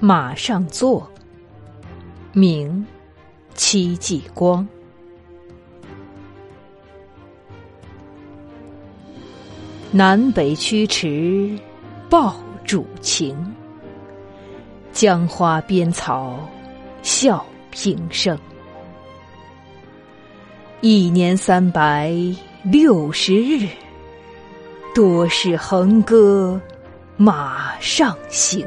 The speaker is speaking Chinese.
马上坐，明戚继光。南北驱驰报主情，江花边草笑平生。一年三百六十日，多是横戈马上行。